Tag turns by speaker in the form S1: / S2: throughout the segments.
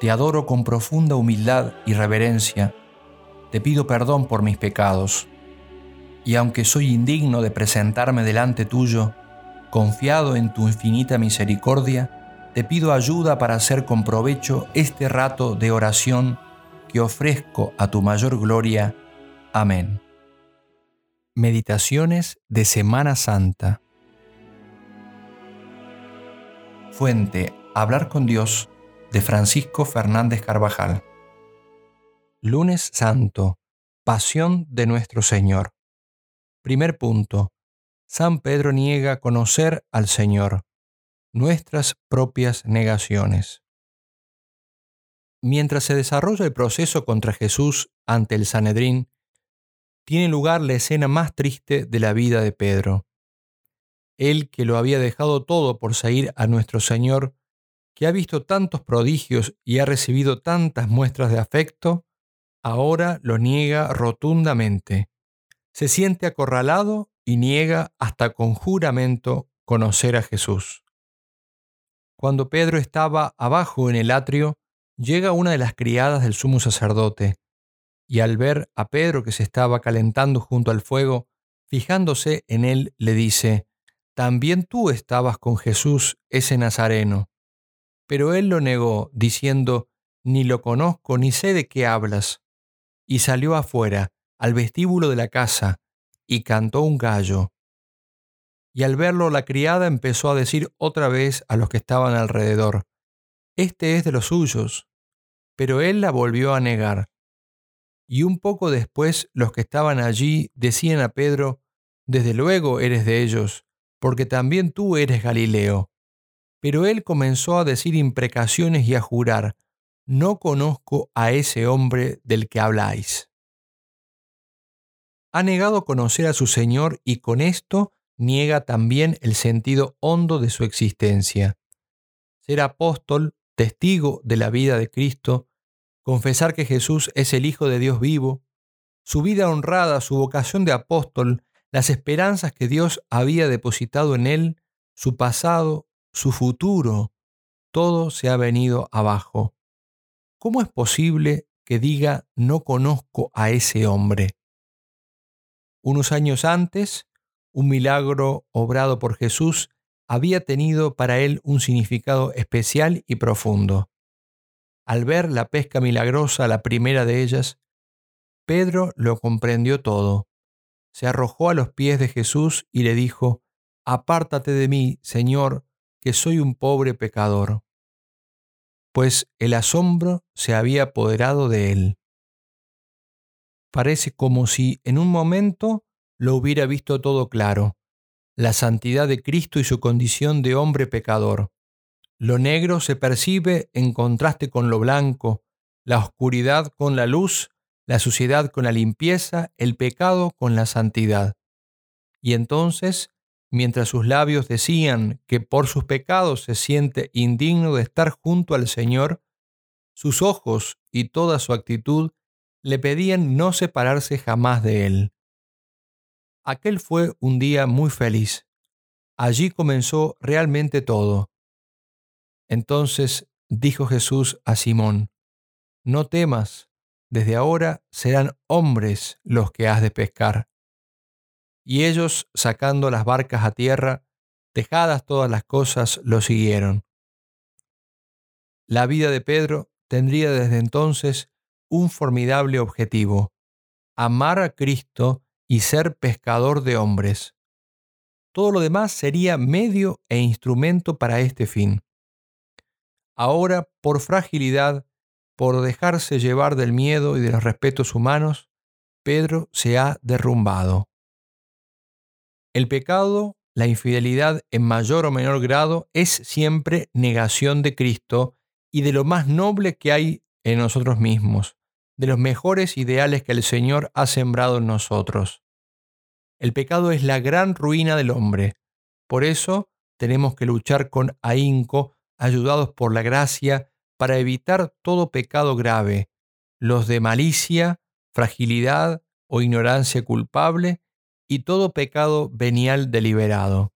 S1: Te adoro con profunda humildad y reverencia. Te pido perdón por mis pecados. Y aunque soy indigno de presentarme delante tuyo, confiado en tu infinita misericordia, te pido ayuda para hacer con provecho este rato de oración que ofrezco a tu mayor gloria. Amén. Meditaciones de Semana Santa. Fuente, hablar con Dios de Francisco Fernández Carvajal. Lunes Santo, Pasión de nuestro Señor. Primer punto. San Pedro niega conocer al Señor, nuestras propias negaciones. Mientras se desarrolla el proceso contra Jesús ante el Sanedrín, tiene lugar la escena más triste de la vida de Pedro. Él que lo había dejado todo por seguir a nuestro Señor, que ha visto tantos prodigios y ha recibido tantas muestras de afecto, ahora lo niega rotundamente. Se siente acorralado y niega hasta con juramento conocer a Jesús. Cuando Pedro estaba abajo en el atrio, llega una de las criadas del sumo sacerdote, y al ver a Pedro que se estaba calentando junto al fuego, fijándose en él, le dice, También tú estabas con Jesús ese Nazareno. Pero él lo negó, diciendo, Ni lo conozco ni sé de qué hablas. Y salió afuera, al vestíbulo de la casa, y cantó un gallo. Y al verlo la criada empezó a decir otra vez a los que estaban alrededor, Este es de los suyos. Pero él la volvió a negar. Y un poco después los que estaban allí decían a Pedro, Desde luego eres de ellos, porque también tú eres Galileo. Pero él comenzó a decir imprecaciones y a jurar, no conozco a ese hombre del que habláis. Ha negado conocer a su Señor y con esto niega también el sentido hondo de su existencia. Ser apóstol, testigo de la vida de Cristo, confesar que Jesús es el Hijo de Dios vivo, su vida honrada, su vocación de apóstol, las esperanzas que Dios había depositado en él, su pasado, su futuro, todo se ha venido abajo. ¿Cómo es posible que diga no conozco a ese hombre? Unos años antes, un milagro obrado por Jesús había tenido para él un significado especial y profundo. Al ver la pesca milagrosa, la primera de ellas, Pedro lo comprendió todo. Se arrojó a los pies de Jesús y le dijo, Apártate de mí, Señor, que soy un pobre pecador, pues el asombro se había apoderado de él. Parece como si en un momento lo hubiera visto todo claro, la santidad de Cristo y su condición de hombre pecador. Lo negro se percibe en contraste con lo blanco, la oscuridad con la luz, la suciedad con la limpieza, el pecado con la santidad. Y entonces mientras sus labios decían que por sus pecados se siente indigno de estar junto al Señor, sus ojos y toda su actitud le pedían no separarse jamás de Él. Aquel fue un día muy feliz. Allí comenzó realmente todo. Entonces dijo Jesús a Simón, No temas, desde ahora serán hombres los que has de pescar. Y ellos, sacando las barcas a tierra, dejadas todas las cosas, lo siguieron. la vida de Pedro tendría desde entonces un formidable objetivo, amar a Cristo y ser pescador de hombres. Todo lo demás sería medio e instrumento para este fin. Ahora, por fragilidad, por dejarse llevar del miedo y de los respetos humanos, Pedro se ha derrumbado. El pecado, la infidelidad en mayor o menor grado, es siempre negación de Cristo y de lo más noble que hay en nosotros mismos, de los mejores ideales que el Señor ha sembrado en nosotros. El pecado es la gran ruina del hombre. Por eso tenemos que luchar con ahínco, ayudados por la gracia, para evitar todo pecado grave, los de malicia, fragilidad o ignorancia culpable y todo pecado venial deliberado.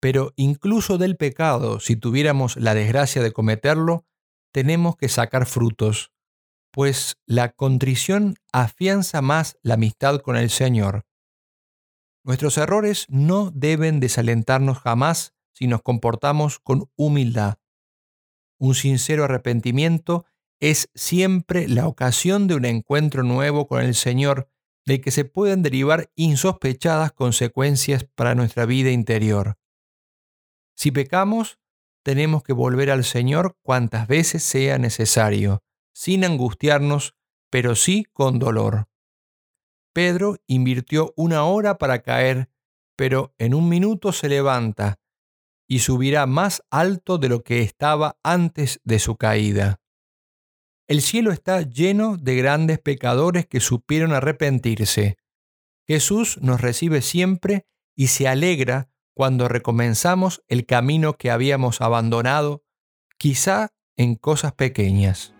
S1: Pero incluso del pecado, si tuviéramos la desgracia de cometerlo, tenemos que sacar frutos, pues la contrición afianza más la amistad con el Señor. Nuestros errores no deben desalentarnos jamás si nos comportamos con humildad. Un sincero arrepentimiento es siempre la ocasión de un encuentro nuevo con el Señor del que se pueden derivar insospechadas consecuencias para nuestra vida interior. Si pecamos, tenemos que volver al Señor cuantas veces sea necesario sin angustiarnos, pero sí con dolor. Pedro invirtió una hora para caer, pero en un minuto se levanta y subirá más alto de lo que estaba antes de su caída. El cielo está lleno de grandes pecadores que supieron arrepentirse. Jesús nos recibe siempre y se alegra cuando recomenzamos el camino que habíamos abandonado, quizá en cosas pequeñas.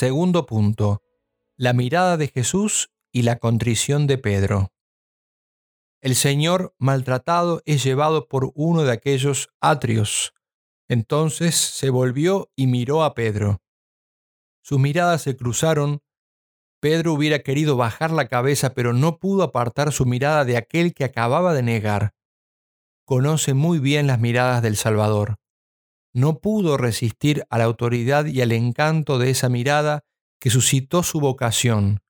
S1: Segundo punto. La mirada de Jesús y la contrición de Pedro. El Señor maltratado es llevado por uno de aquellos atrios. Entonces se volvió y miró a Pedro. Sus miradas se cruzaron. Pedro hubiera querido bajar la cabeza, pero no pudo apartar su mirada de aquel que acababa de negar. Conoce muy bien las miradas del Salvador no pudo resistir a la autoridad y al encanto de esa mirada que suscitó su vocación,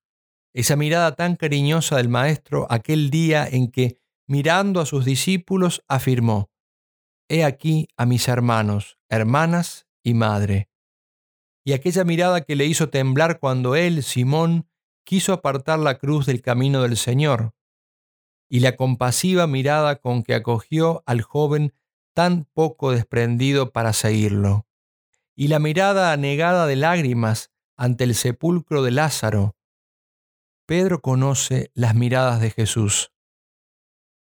S1: esa mirada tan cariñosa del Maestro aquel día en que, mirando a sus discípulos, afirmó, He aquí a mis hermanos, hermanas y madre. Y aquella mirada que le hizo temblar cuando él, Simón, quiso apartar la cruz del camino del Señor, y la compasiva mirada con que acogió al joven tan poco desprendido para seguirlo, y la mirada anegada de lágrimas ante el sepulcro de Lázaro. Pedro conoce las miradas de Jesús,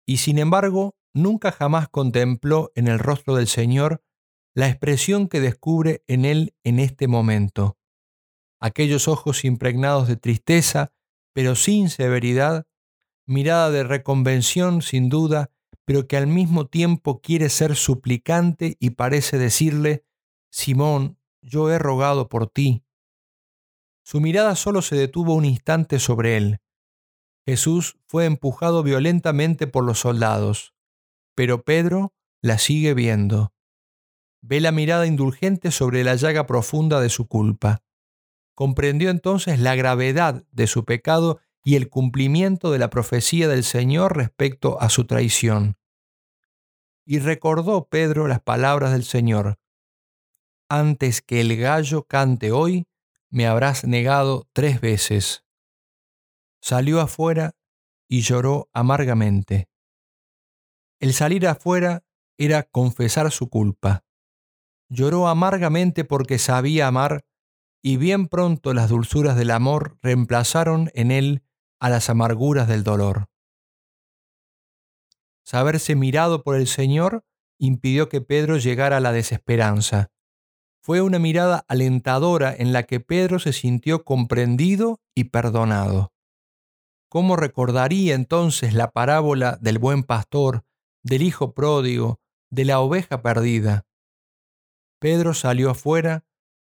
S1: y sin embargo nunca jamás contempló en el rostro del Señor la expresión que descubre en él en este momento. Aquellos ojos impregnados de tristeza, pero sin severidad, mirada de reconvención sin duda, pero que al mismo tiempo quiere ser suplicante y parece decirle, Simón, yo he rogado por ti. Su mirada solo se detuvo un instante sobre él. Jesús fue empujado violentamente por los soldados, pero Pedro la sigue viendo. Ve la mirada indulgente sobre la llaga profunda de su culpa. Comprendió entonces la gravedad de su pecado y el cumplimiento de la profecía del Señor respecto a su traición. Y recordó Pedro las palabras del Señor, antes que el gallo cante hoy, me habrás negado tres veces. Salió afuera y lloró amargamente. El salir afuera era confesar su culpa. Lloró amargamente porque sabía amar y bien pronto las dulzuras del amor reemplazaron en él a las amarguras del dolor. Saberse mirado por el Señor impidió que Pedro llegara a la desesperanza. Fue una mirada alentadora en la que Pedro se sintió comprendido y perdonado. ¿cómo recordaría entonces la parábola del buen pastor, del hijo pródigo, de la oveja perdida? Pedro salió afuera,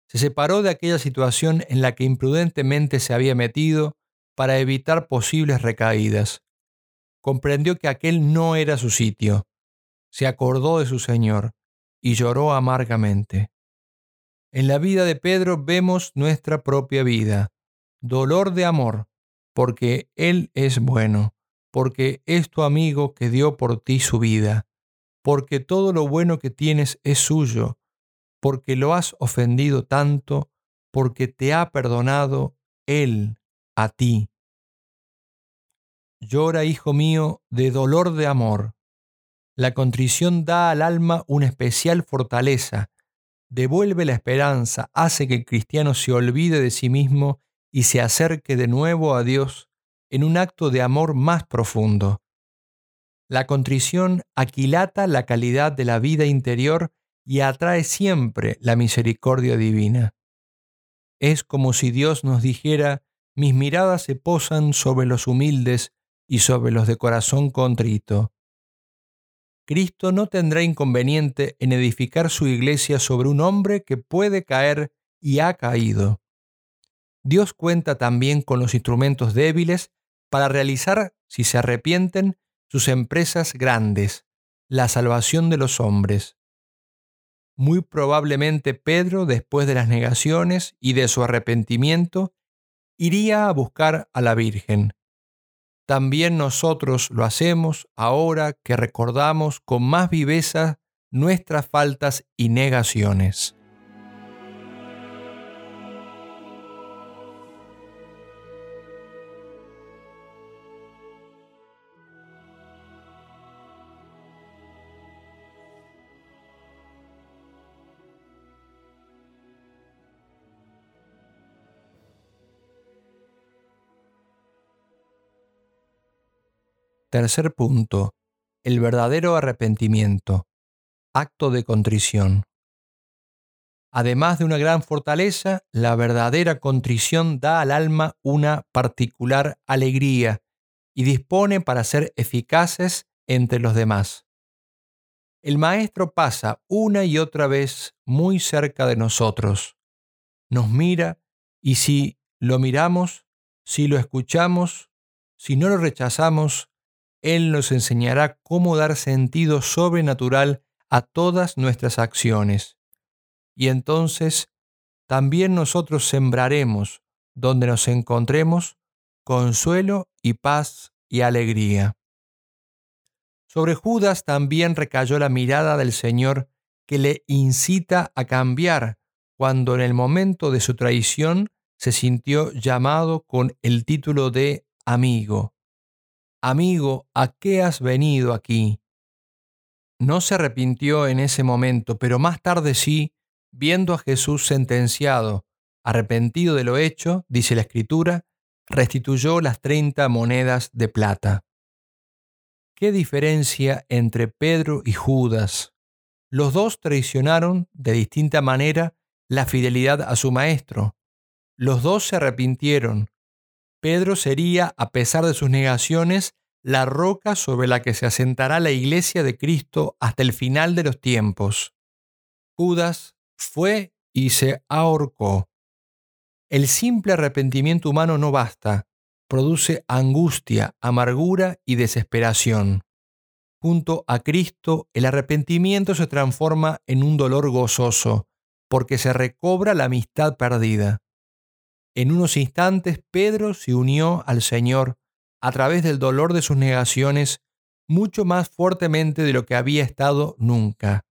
S1: se separó de aquella situación en la que imprudentemente se había metido para evitar posibles recaídas. Comprendió que aquel no era su sitio. Se acordó de su Señor y lloró amargamente. En la vida de Pedro vemos nuestra propia vida, dolor de amor, porque Él es bueno, porque es tu amigo que dio por ti su vida, porque todo lo bueno que tienes es suyo, porque lo has ofendido tanto, porque te ha perdonado Él a ti. Llora, hijo mío, de dolor de amor. La contrición da al alma una especial fortaleza, devuelve la esperanza, hace que el cristiano se olvide de sí mismo y se acerque de nuevo a Dios en un acto de amor más profundo. La contrición aquilata la calidad de la vida interior y atrae siempre la misericordia divina. Es como si Dios nos dijera, mis miradas se posan sobre los humildes y sobre los de corazón contrito. Cristo no tendrá inconveniente en edificar su iglesia sobre un hombre que puede caer y ha caído. Dios cuenta también con los instrumentos débiles para realizar, si se arrepienten, sus empresas grandes, la salvación de los hombres. Muy probablemente Pedro, después de las negaciones y de su arrepentimiento, iría a buscar a la Virgen. También nosotros lo hacemos ahora que recordamos con más viveza nuestras faltas y negaciones. Tercer punto. El verdadero arrepentimiento. Acto de contrición. Además de una gran fortaleza, la verdadera contrición da al alma una particular alegría y dispone para ser eficaces entre los demás. El Maestro pasa una y otra vez muy cerca de nosotros. Nos mira y si lo miramos, si lo escuchamos, si no lo rechazamos, él nos enseñará cómo dar sentido sobrenatural a todas nuestras acciones. Y entonces también nosotros sembraremos donde nos encontremos consuelo y paz y alegría. Sobre Judas también recayó la mirada del Señor que le incita a cambiar cuando en el momento de su traición se sintió llamado con el título de amigo. Amigo, ¿a qué has venido aquí? No se arrepintió en ese momento, pero más tarde sí, viendo a Jesús sentenciado, arrepentido de lo hecho, dice la Escritura, restituyó las treinta monedas de plata. ¿Qué diferencia entre Pedro y Judas? Los dos traicionaron de distinta manera la fidelidad a su maestro. Los dos se arrepintieron, Pedro sería, a pesar de sus negaciones, la roca sobre la que se asentará la iglesia de Cristo hasta el final de los tiempos. Judas fue y se ahorcó. El simple arrepentimiento humano no basta, produce angustia, amargura y desesperación. Junto a Cristo, el arrepentimiento se transforma en un dolor gozoso, porque se recobra la amistad perdida. En unos instantes Pedro se unió al Señor a través del dolor de sus negaciones mucho más fuertemente de lo que había estado nunca.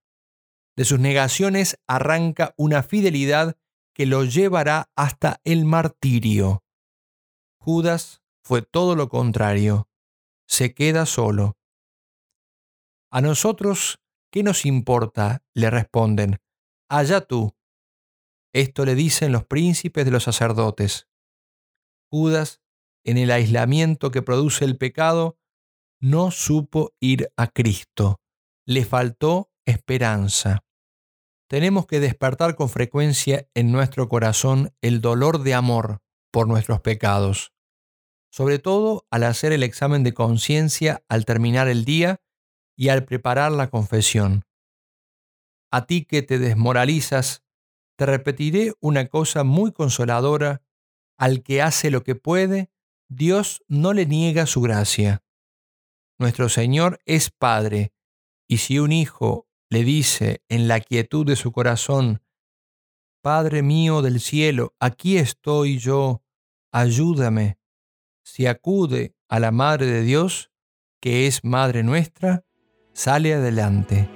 S1: De sus negaciones arranca una fidelidad que lo llevará hasta el martirio. Judas fue todo lo contrario. Se queda solo. A nosotros, ¿qué nos importa? le responden. Allá tú. Esto le dicen los príncipes de los sacerdotes. Judas, en el aislamiento que produce el pecado, no supo ir a Cristo. Le faltó esperanza. Tenemos que despertar con frecuencia en nuestro corazón el dolor de amor por nuestros pecados. sobre todo al hacer el examen de conciencia al terminar el día y al preparar la confesión. A ti que te desmoralizas, te repetiré una cosa muy consoladora, al que hace lo que puede, Dios no le niega su gracia. Nuestro Señor es Padre, y si un hijo le dice en la quietud de su corazón, Padre mío del cielo, aquí estoy yo, ayúdame, si acude a la Madre de Dios, que es Madre nuestra, sale adelante.